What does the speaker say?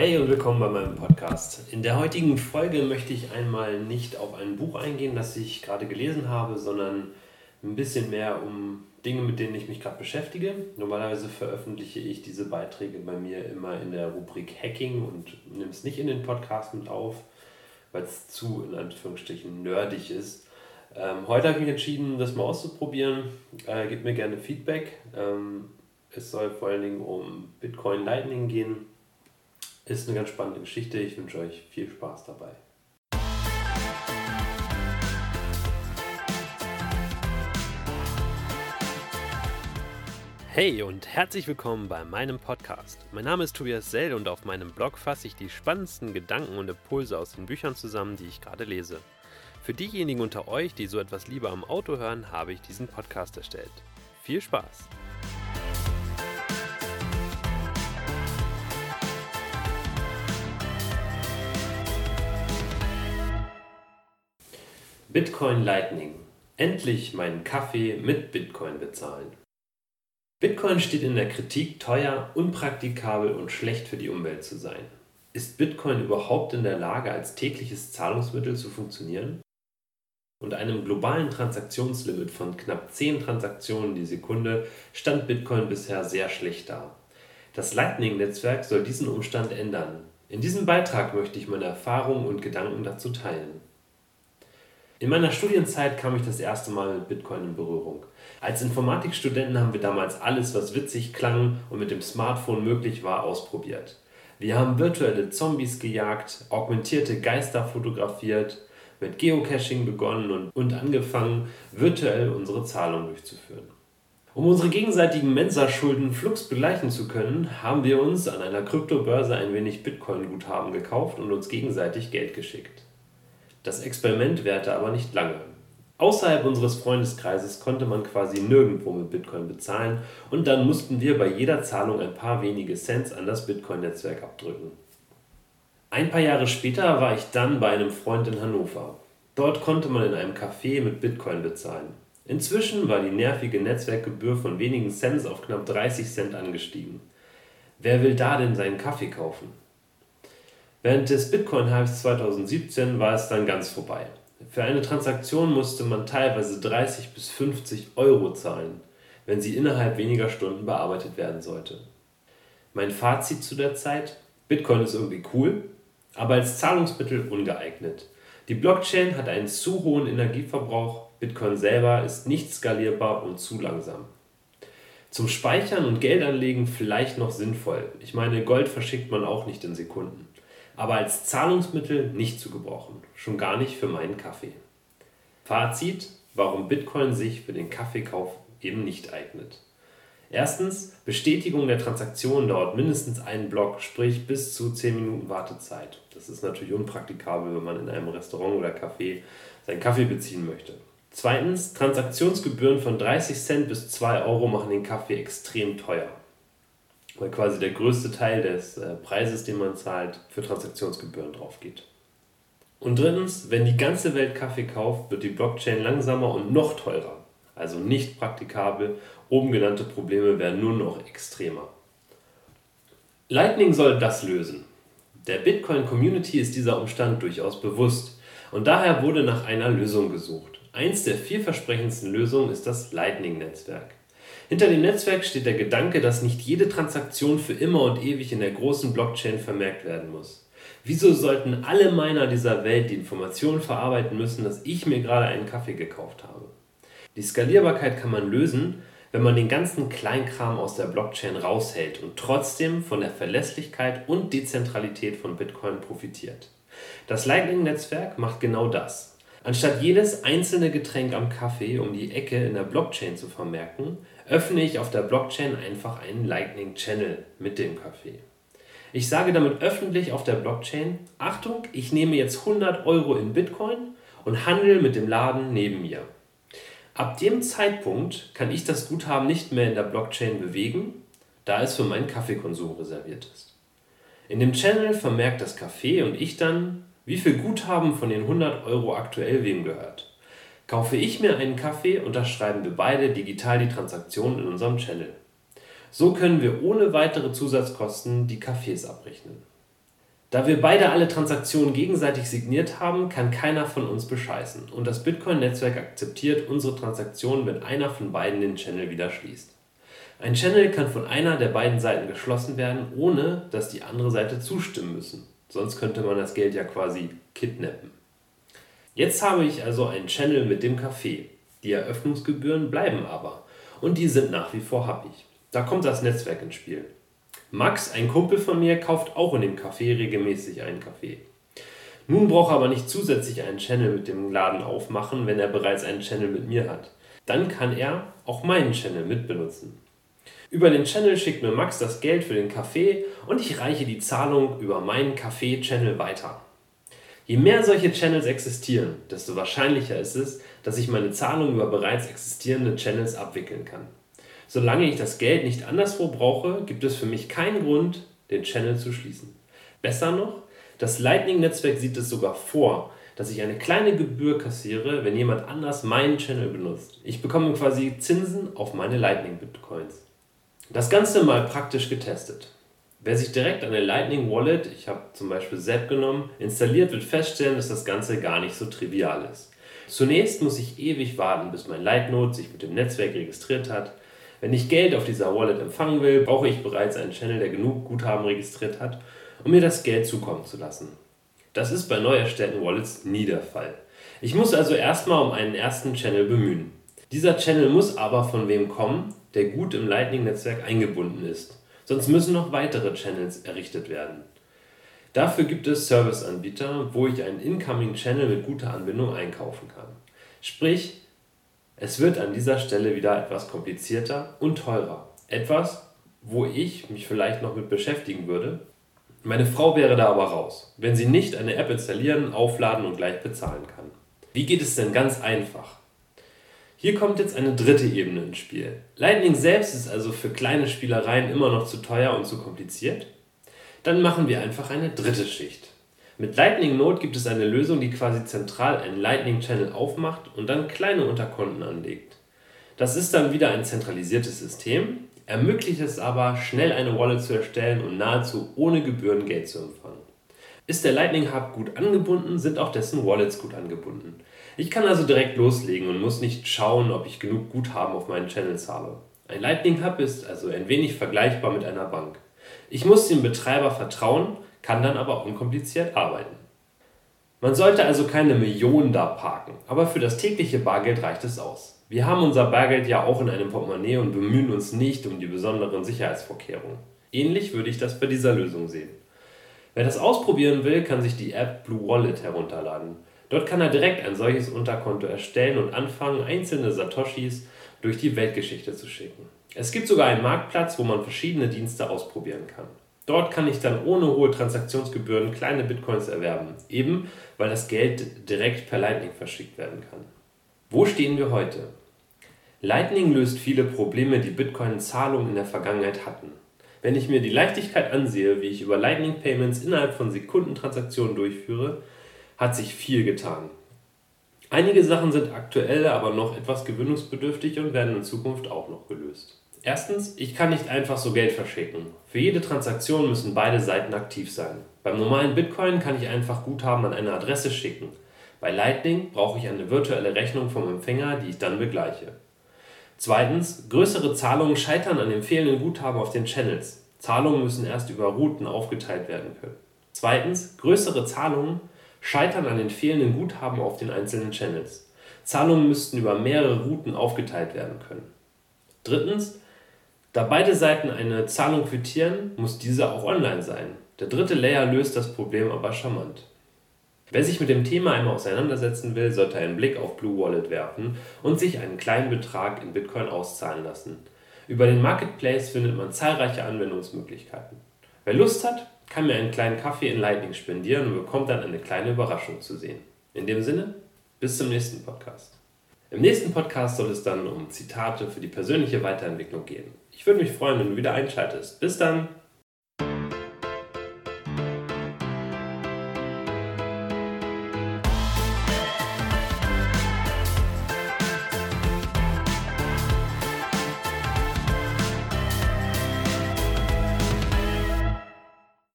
Hey und willkommen bei meinem Podcast. In der heutigen Folge möchte ich einmal nicht auf ein Buch eingehen, das ich gerade gelesen habe, sondern ein bisschen mehr um Dinge, mit denen ich mich gerade beschäftige. Normalerweise veröffentliche ich diese Beiträge bei mir immer in der Rubrik Hacking und nehme es nicht in den Podcast mit auf, weil es zu, in Anführungsstrichen, nerdig ist. Ähm, heute habe ich mich entschieden, das mal auszuprobieren. Äh, gebt mir gerne Feedback. Ähm, es soll vor allen Dingen um Bitcoin Lightning gehen ist eine ganz spannende Geschichte. Ich wünsche euch viel Spaß dabei. Hey und herzlich willkommen bei meinem Podcast. Mein Name ist Tobias Sell und auf meinem Blog fasse ich die spannendsten Gedanken und Impulse aus den Büchern zusammen, die ich gerade lese. Für diejenigen unter euch, die so etwas lieber am Auto hören, habe ich diesen Podcast erstellt. Viel Spaß! Bitcoin Lightning. Endlich meinen Kaffee mit Bitcoin bezahlen. Bitcoin steht in der Kritik, teuer, unpraktikabel und schlecht für die Umwelt zu sein. Ist Bitcoin überhaupt in der Lage, als tägliches Zahlungsmittel zu funktionieren? Und einem globalen Transaktionslimit von knapp 10 Transaktionen die Sekunde stand Bitcoin bisher sehr schlecht da. Das Lightning-Netzwerk soll diesen Umstand ändern. In diesem Beitrag möchte ich meine Erfahrungen und Gedanken dazu teilen. In meiner Studienzeit kam ich das erste Mal mit Bitcoin in Berührung. Als Informatikstudenten haben wir damals alles, was witzig klang und mit dem Smartphone möglich war, ausprobiert. Wir haben virtuelle Zombies gejagt, augmentierte Geister fotografiert, mit Geocaching begonnen und, und angefangen, virtuell unsere Zahlungen durchzuführen. Um unsere gegenseitigen Mensa-Schulden flugs begleichen zu können, haben wir uns an einer Kryptobörse ein wenig Bitcoin-Guthaben gekauft und uns gegenseitig Geld geschickt. Das Experiment währte aber nicht lange. Außerhalb unseres Freundeskreises konnte man quasi nirgendwo mit Bitcoin bezahlen und dann mussten wir bei jeder Zahlung ein paar wenige Cents an das Bitcoin-Netzwerk abdrücken. Ein paar Jahre später war ich dann bei einem Freund in Hannover. Dort konnte man in einem Café mit Bitcoin bezahlen. Inzwischen war die nervige Netzwerkgebühr von wenigen Cents auf knapp 30 Cent angestiegen. Wer will da denn seinen Kaffee kaufen? Während des Bitcoin-Hypes 2017 war es dann ganz vorbei. Für eine Transaktion musste man teilweise 30 bis 50 Euro zahlen, wenn sie innerhalb weniger Stunden bearbeitet werden sollte. Mein Fazit zu der Zeit: Bitcoin ist irgendwie cool, aber als Zahlungsmittel ungeeignet. Die Blockchain hat einen zu hohen Energieverbrauch, Bitcoin selber ist nicht skalierbar und zu langsam. Zum Speichern und Geldanlegen vielleicht noch sinnvoll. Ich meine, Gold verschickt man auch nicht in Sekunden aber als Zahlungsmittel nicht zu gebrauchen, schon gar nicht für meinen Kaffee. Fazit, warum Bitcoin sich für den Kaffeekauf eben nicht eignet. Erstens, Bestätigung der Transaktion dauert mindestens einen Block, sprich bis zu 10 Minuten Wartezeit. Das ist natürlich unpraktikabel, wenn man in einem Restaurant oder Café seinen Kaffee beziehen möchte. Zweitens, Transaktionsgebühren von 30 Cent bis 2 Euro machen den Kaffee extrem teuer quasi der größte Teil des äh, Preises, den man zahlt, für Transaktionsgebühren drauf geht. Und drittens, wenn die ganze Welt Kaffee kauft, wird die Blockchain langsamer und noch teurer, also nicht praktikabel. Oben genannte Probleme werden nur noch extremer. Lightning soll das lösen. Der Bitcoin-Community ist dieser Umstand durchaus bewusst und daher wurde nach einer Lösung gesucht. Eins der vielversprechendsten Lösungen ist das Lightning-Netzwerk. Hinter dem Netzwerk steht der Gedanke, dass nicht jede Transaktion für immer und ewig in der großen Blockchain vermerkt werden muss. Wieso sollten alle Miner dieser Welt die Informationen verarbeiten müssen, dass ich mir gerade einen Kaffee gekauft habe? Die Skalierbarkeit kann man lösen, wenn man den ganzen Kleinkram aus der Blockchain raushält und trotzdem von der Verlässlichkeit und Dezentralität von Bitcoin profitiert. Das Lightning-Netzwerk macht genau das. Anstatt jedes einzelne Getränk am Kaffee um die Ecke in der Blockchain zu vermerken, öffne ich auf der Blockchain einfach einen Lightning Channel mit dem Kaffee. Ich sage damit öffentlich auf der Blockchain, Achtung, ich nehme jetzt 100 Euro in Bitcoin und handle mit dem Laden neben mir. Ab dem Zeitpunkt kann ich das Guthaben nicht mehr in der Blockchain bewegen, da es für meinen Kaffeekonsum reserviert ist. In dem Channel vermerkt das Café und ich dann, wie viel Guthaben von den 100 Euro aktuell wem gehört. Kaufe ich mir einen Kaffee, unterschreiben wir beide digital die Transaktion in unserem Channel. So können wir ohne weitere Zusatzkosten die Kaffees abrechnen. Da wir beide alle Transaktionen gegenseitig signiert haben, kann keiner von uns bescheißen und das Bitcoin-Netzwerk akzeptiert unsere Transaktionen, wenn einer von beiden den Channel wieder schließt. Ein Channel kann von einer der beiden Seiten geschlossen werden, ohne dass die andere Seite zustimmen müssen. Sonst könnte man das Geld ja quasi kidnappen. Jetzt habe ich also einen Channel mit dem Café. Die Eröffnungsgebühren bleiben aber und die sind nach wie vor happig. Da kommt das Netzwerk ins Spiel. Max, ein Kumpel von mir, kauft auch in dem Café regelmäßig einen Kaffee. Nun braucht er aber nicht zusätzlich einen Channel mit dem Laden aufmachen, wenn er bereits einen Channel mit mir hat. Dann kann er auch meinen Channel mitbenutzen. Über den Channel schickt mir Max das Geld für den Kaffee und ich reiche die Zahlung über meinen Kaffee-Channel weiter. Je mehr solche Channels existieren, desto wahrscheinlicher ist es, dass ich meine Zahlung über bereits existierende Channels abwickeln kann. Solange ich das Geld nicht anderswo brauche, gibt es für mich keinen Grund, den Channel zu schließen. Besser noch, das Lightning-Netzwerk sieht es sogar vor, dass ich eine kleine Gebühr kassiere, wenn jemand anders meinen Channel benutzt. Ich bekomme quasi Zinsen auf meine Lightning-Bitcoins. Das Ganze mal praktisch getestet. Wer sich direkt eine Lightning Wallet, ich habe zum Beispiel Zap genommen, installiert, wird feststellen, dass das Ganze gar nicht so trivial ist. Zunächst muss ich ewig warten, bis mein Lightnode sich mit dem Netzwerk registriert hat. Wenn ich Geld auf dieser Wallet empfangen will, brauche ich bereits einen Channel, der genug Guthaben registriert hat, um mir das Geld zukommen zu lassen. Das ist bei neu erstellten Wallets nie der Fall. Ich muss also erstmal um einen ersten Channel bemühen. Dieser Channel muss aber von wem kommen, der gut im Lightning-Netzwerk eingebunden ist. Sonst müssen noch weitere Channels errichtet werden. Dafür gibt es Serviceanbieter, wo ich einen Incoming Channel mit guter Anbindung einkaufen kann. Sprich, es wird an dieser Stelle wieder etwas komplizierter und teurer. Etwas, wo ich mich vielleicht noch mit beschäftigen würde. Meine Frau wäre da aber raus, wenn sie nicht eine App installieren, aufladen und gleich bezahlen kann. Wie geht es denn ganz einfach? Hier kommt jetzt eine dritte Ebene ins Spiel. Lightning selbst ist also für kleine Spielereien immer noch zu teuer und zu kompliziert. Dann machen wir einfach eine dritte Schicht. Mit Lightning Node gibt es eine Lösung, die quasi zentral einen Lightning Channel aufmacht und dann kleine Unterkonten anlegt. Das ist dann wieder ein zentralisiertes System, ermöglicht es aber, schnell eine Wallet zu erstellen und nahezu ohne Gebühren Geld zu empfangen. Ist der Lightning Hub gut angebunden, sind auch dessen Wallets gut angebunden. Ich kann also direkt loslegen und muss nicht schauen, ob ich genug Guthaben auf meinen Channels habe. Ein Lightning Hub ist also ein wenig vergleichbar mit einer Bank. Ich muss dem Betreiber vertrauen, kann dann aber unkompliziert arbeiten. Man sollte also keine Millionen da parken, aber für das tägliche Bargeld reicht es aus. Wir haben unser Bargeld ja auch in einem Portemonnaie und bemühen uns nicht um die besonderen Sicherheitsvorkehrungen. Ähnlich würde ich das bei dieser Lösung sehen. Wer das ausprobieren will, kann sich die App Blue Wallet herunterladen. Dort kann er direkt ein solches Unterkonto erstellen und anfangen, einzelne Satoshis durch die Weltgeschichte zu schicken. Es gibt sogar einen Marktplatz, wo man verschiedene Dienste ausprobieren kann. Dort kann ich dann ohne hohe Transaktionsgebühren kleine Bitcoins erwerben, eben weil das Geld direkt per Lightning verschickt werden kann. Wo stehen wir heute? Lightning löst viele Probleme, die Bitcoin-Zahlungen in der Vergangenheit hatten. Wenn ich mir die Leichtigkeit ansehe, wie ich über Lightning Payments innerhalb von Sekunden Transaktionen durchführe, hat sich viel getan. Einige Sachen sind aktuell aber noch etwas gewöhnungsbedürftig und werden in Zukunft auch noch gelöst. Erstens, ich kann nicht einfach so Geld verschicken. Für jede Transaktion müssen beide Seiten aktiv sein. Beim normalen Bitcoin kann ich einfach Guthaben an eine Adresse schicken. Bei Lightning brauche ich eine virtuelle Rechnung vom Empfänger, die ich dann begleiche. Zweitens, größere Zahlungen scheitern an dem fehlenden Guthaben auf den Channels. Zahlungen müssen erst über Routen aufgeteilt werden können. Zweitens, größere Zahlungen scheitern an den fehlenden Guthaben auf den einzelnen Channels. Zahlungen müssten über mehrere Routen aufgeteilt werden können. Drittens, da beide Seiten eine Zahlung quittieren, muss diese auch online sein. Der dritte Layer löst das Problem aber charmant. Wer sich mit dem Thema einmal auseinandersetzen will, sollte einen Blick auf Blue Wallet werfen und sich einen kleinen Betrag in Bitcoin auszahlen lassen. Über den Marketplace findet man zahlreiche Anwendungsmöglichkeiten. Wer Lust hat, kann mir einen kleinen Kaffee in Lightning spendieren und bekommt dann eine kleine Überraschung zu sehen. In dem Sinne, bis zum nächsten Podcast. Im nächsten Podcast soll es dann um Zitate für die persönliche Weiterentwicklung gehen. Ich würde mich freuen, wenn du wieder einschaltest. Bis dann!